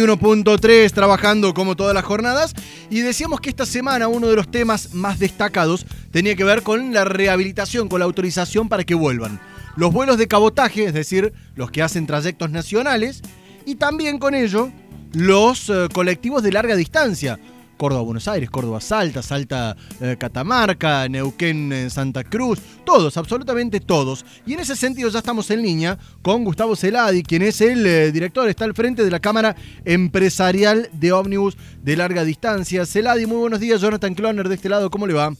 1.3 trabajando como todas las jornadas. Y decíamos que esta semana uno de los temas más destacados tenía que ver con la rehabilitación, con la autorización para que vuelvan. Los vuelos de cabotaje, es decir, los que hacen trayectos nacionales y también con ello los eh, colectivos de larga distancia, Córdoba-Buenos Aires, Córdoba-Salta, Salta-Catamarca, eh, Neuquén-Santa Cruz, todos, absolutamente todos. Y en ese sentido ya estamos en línea con Gustavo Celadi, quien es el eh, director, está al frente de la Cámara Empresarial de Ómnibus de Larga Distancia. Celadi, muy buenos días, Jonathan Cloner de este lado, ¿cómo le va?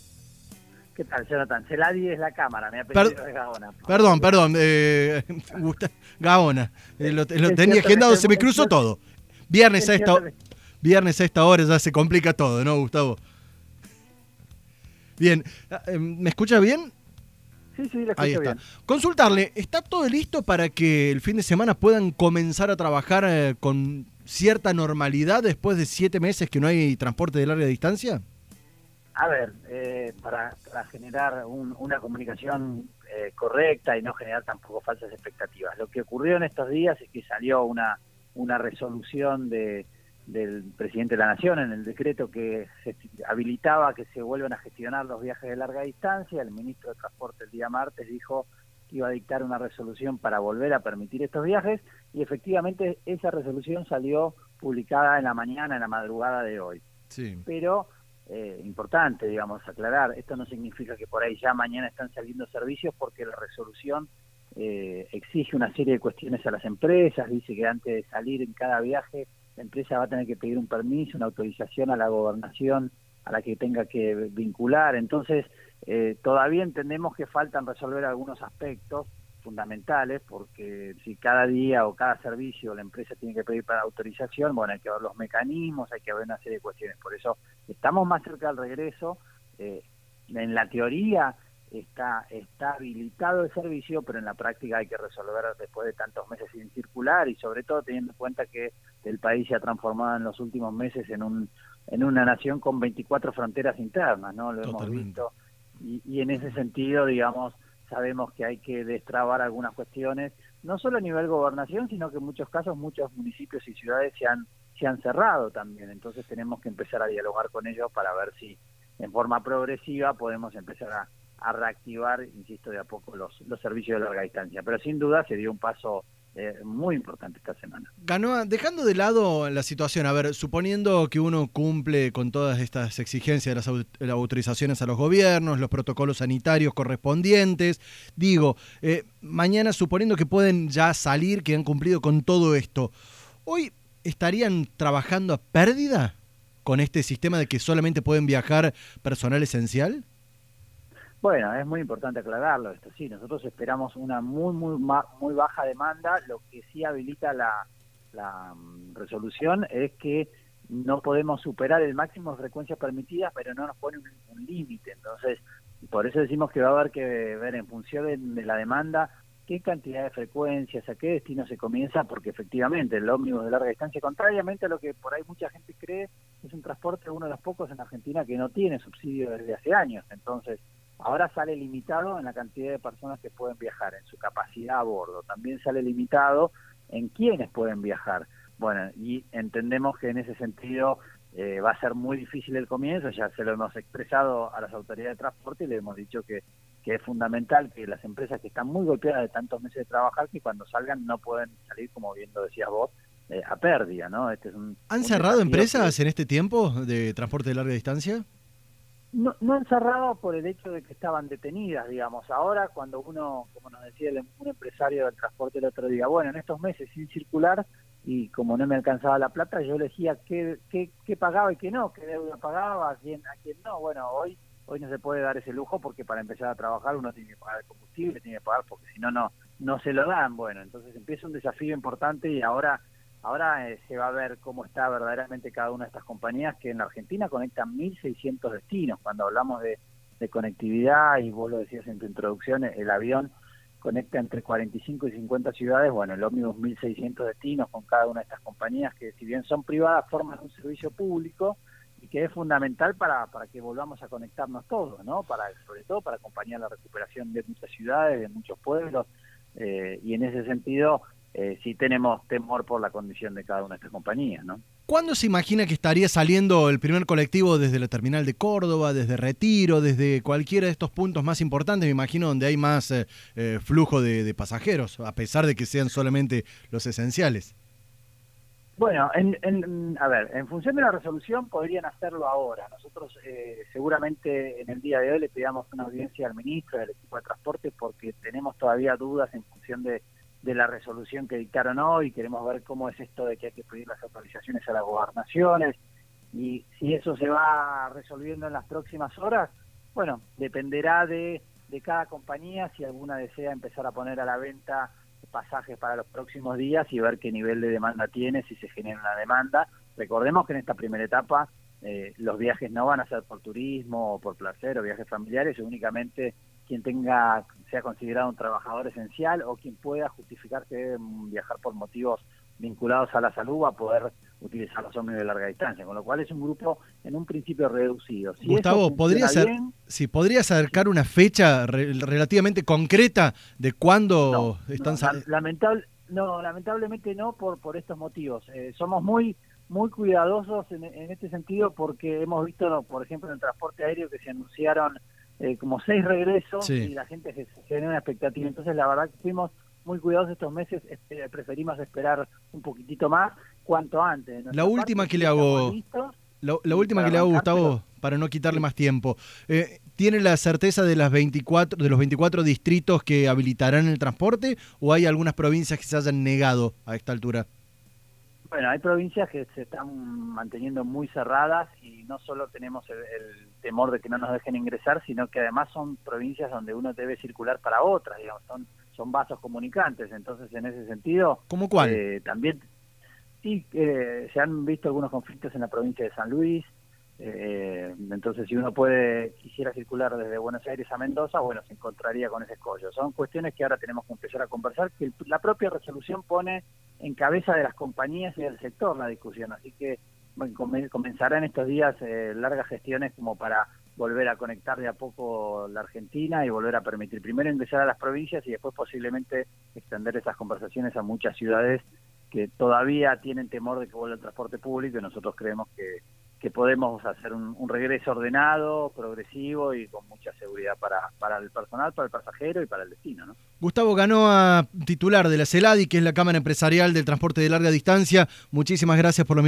¿Qué tal, Jonathan? Celadi es la cámara, apellido es Gaona. Perdón, perdón, eh, Gaona. lo, tenía agendado, se me cruzó todo. Viernes a esta Viernes a esta hora ya se complica todo, ¿no, Gustavo? Bien, ah, em, ¿me escucha bien? Sí, sí, la escucho Ahí está. bien. Consultarle, ¿está todo listo para que el fin de semana puedan comenzar a trabajar eh, con cierta normalidad después de siete meses que no hay transporte de larga distancia? A ver, eh, para, generar una comunicación eh, correcta y no generar tampoco falsas expectativas. Lo que ocurrió en estos días es que salió una, una resolución de, del presidente de la Nación en el decreto que se habilitaba que se vuelvan a gestionar los viajes de larga distancia. El ministro de Transporte el día martes dijo que iba a dictar una resolución para volver a permitir estos viajes y efectivamente esa resolución salió publicada en la mañana, en la madrugada de hoy. Sí. Pero eh, importante, digamos, aclarar, esto no significa que por ahí ya mañana están saliendo servicios porque la resolución eh, exige una serie de cuestiones a las empresas, dice que antes de salir en cada viaje la empresa va a tener que pedir un permiso, una autorización a la gobernación a la que tenga que vincular. Entonces, eh, todavía entendemos que faltan resolver algunos aspectos fundamentales, porque si cada día o cada servicio la empresa tiene que pedir para autorización, bueno, hay que ver los mecanismos, hay que ver una serie de cuestiones. Por eso estamos más cerca del regreso. Eh, en la teoría, está, está habilitado el servicio, pero en la práctica hay que resolver después de tantos meses sin circular y sobre todo teniendo en cuenta que el país se ha transformado en los últimos meses en un en una nación con 24 fronteras internas, ¿no? Lo hemos visto. Y, y en ese sentido, digamos, sabemos que hay que destrabar algunas cuestiones, no solo a nivel gobernación, sino que en muchos casos muchos municipios y ciudades se han, se han cerrado también. Entonces tenemos que empezar a dialogar con ellos para ver si en forma progresiva podemos empezar a, a reactivar, insisto, de a poco los, los servicios de larga distancia. Pero sin duda se dio un paso eh, muy importante esta semana. Ganoa, dejando de lado la situación, a ver, suponiendo que uno cumple con todas estas exigencias de las, autorizaciones a los gobiernos, los protocolos sanitarios correspondientes, digo, eh, mañana suponiendo que pueden ya salir, que han cumplido con todo esto, ¿hoy estarían trabajando a pérdida con este sistema de que solamente pueden viajar personal esencial? Bueno, es muy importante aclararlo esto. Sí, nosotros esperamos una muy, muy, muy baja demanda. Lo que sí habilita la, mm, resolución es que no podemos superar el máximo de frecuencias permitidas, pero no nos pone un, límite. Entonces, por eso decimos que va a haber que ver en función de, la demanda qué cantidad de frecuencias, a qué destino se comienza, porque efectivamente el ómnibus de larga distancia, contrariamente a lo que por ahí mucha gente cree, es un transporte uno de los pocos en Argentina que no tiene subsidio desde hace años. Entonces, Ahora sale limitado en la cantidad de personas que pueden viajar, en su capacidad a bordo. También sale limitado en quiénes pueden viajar. Bueno, y entendemos que en ese sentido eh, va a ser muy difícil el comienzo, ya se lo hemos expresado a las autoridades de transporte y le hemos dicho que, que es fundamental que las empresas que están muy golpeadas de tantos meses de trabajar, que cuando salgan no pueden salir, como bien lo decías vos, eh, a pérdida, ¿no? Este es un, ¿Han cerrado empresas en este tiempo de transporte de larga distancia? No, no encerrado por el hecho de que estaban detenidas, digamos. Ahora, cuando uno, como nos decía un empresario del transporte el otro día, bueno, en estos meses sin circular y como no me alcanzaba la plata, yo elegía qué, qué, qué pagaba y qué no, qué deuda pagaba, a quién, a quién no. Bueno, hoy hoy no se puede dar ese lujo porque para empezar a trabajar uno tiene que pagar el combustible, tiene que pagar porque si no, no, no se lo dan. Bueno, entonces empieza un desafío importante y ahora Ahora eh, se va a ver cómo está verdaderamente cada una de estas compañías que en la Argentina conectan 1.600 destinos. Cuando hablamos de, conectividad, y vos lo decías en tu introducción, el avión conecta entre 45 y 50 ciudades, bueno, el ómnibus 1.600 destinos con cada una de estas compañías que si bien son privadas, forman un servicio público y que es fundamental para, para que volvamos a conectarnos todos, ¿no? Para, sobre todo para acompañar la recuperación de muchas ciudades, de muchos pueblos, eh, y en ese sentido eh, sí tenemos temor por la condición de cada una de estas compañías, ¿no? ¿Cuándo se imagina que estaría saliendo el primer colectivo desde la terminal de Córdoba, desde Retiro, desde cualquiera de estos puntos más importantes, me imagino, donde hay más eh, eh, flujo de, pasajeros, a pesar de que sean solamente los esenciales? Bueno, en, a ver, en función de la resolución podrían hacerlo ahora. Nosotros eh, seguramente en el día de hoy le pedíamos una audiencia al ministro del equipo de transporte porque tenemos todavía dudas en función de de la resolución que dictaron hoy, queremos ver cómo es esto de que hay que pedir las autorizaciones a las gobernaciones y si eso se va resolviendo en las próximas horas, bueno, dependerá de, de cada compañía si alguna desea empezar a poner a la venta pasajes para los próximos días y ver qué nivel de demanda tiene, si se genera una demanda. Recordemos que en esta primera etapa eh, los viajes no van a ser por turismo o por placer o viajes familiares, únicamente quien tenga sea considerado un trabajador esencial o quien pueda justificarse viajar por motivos vinculados a la salud a poder utilizar los ómnibus de larga distancia, con lo cual es un grupo en un principio reducido. Gustavo, ¿podría ser, si podría acercar una fecha relativamente concreta de cuándo están no, lamentable, no, lamentablemente no por por estos motivos. Eh, somos muy muy cuidadosos en, en, este sentido porque hemos visto, por ejemplo, en el transporte aéreo que se anunciaron eh, como seis regresos y la gente se, genera una expectativa. Entonces, la verdad que fuimos muy cuidadosos estos meses, este, preferimos esperar un poquitito más cuanto antes. La última que le hago... La, última que le hago, Gustavo, para no quitarle más tiempo. Eh, ¿Tiene la certeza de, las 24, de los 24 distritos que habilitarán el transporte o hay algunas provincias que se hayan negado a esta altura? Bueno, hay provincias que se están manteniendo muy cerradas y no solo tenemos el, temor de que no nos dejen ingresar, sino que además son provincias donde uno debe circular para otras, digamos, son, son vasos comunicantes. Entonces, en ese sentido... ¿Cómo cuál? Eh, también, sí, eh, se han visto algunos conflictos en la provincia de San Luis, eh, entonces, si uno puede quisiera circular desde Buenos Aires a Mendoza, bueno, se encontraría con ese escollo. Son cuestiones que ahora tenemos que empezar a conversar, que la propia resolución pone en cabeza de las compañías y del sector la discusión. Así que bueno, comenzará en estos días eh, largas gestiones como para volver a conectar de a poco la Argentina y volver a permitir primero ingresar a las provincias y después posiblemente extender esas conversaciones a muchas ciudades que todavía tienen temor de que vuelva el transporte público y nosotros creemos que que podemos hacer un, regreso ordenado, progresivo y con mucha seguridad para, para el personal, para el pasajero y para el destino. ¿no? Gustavo ganó a titular de la CELADI, que es la Cámara Empresarial del Transporte de Larga Distancia. Muchísimas gracias por lo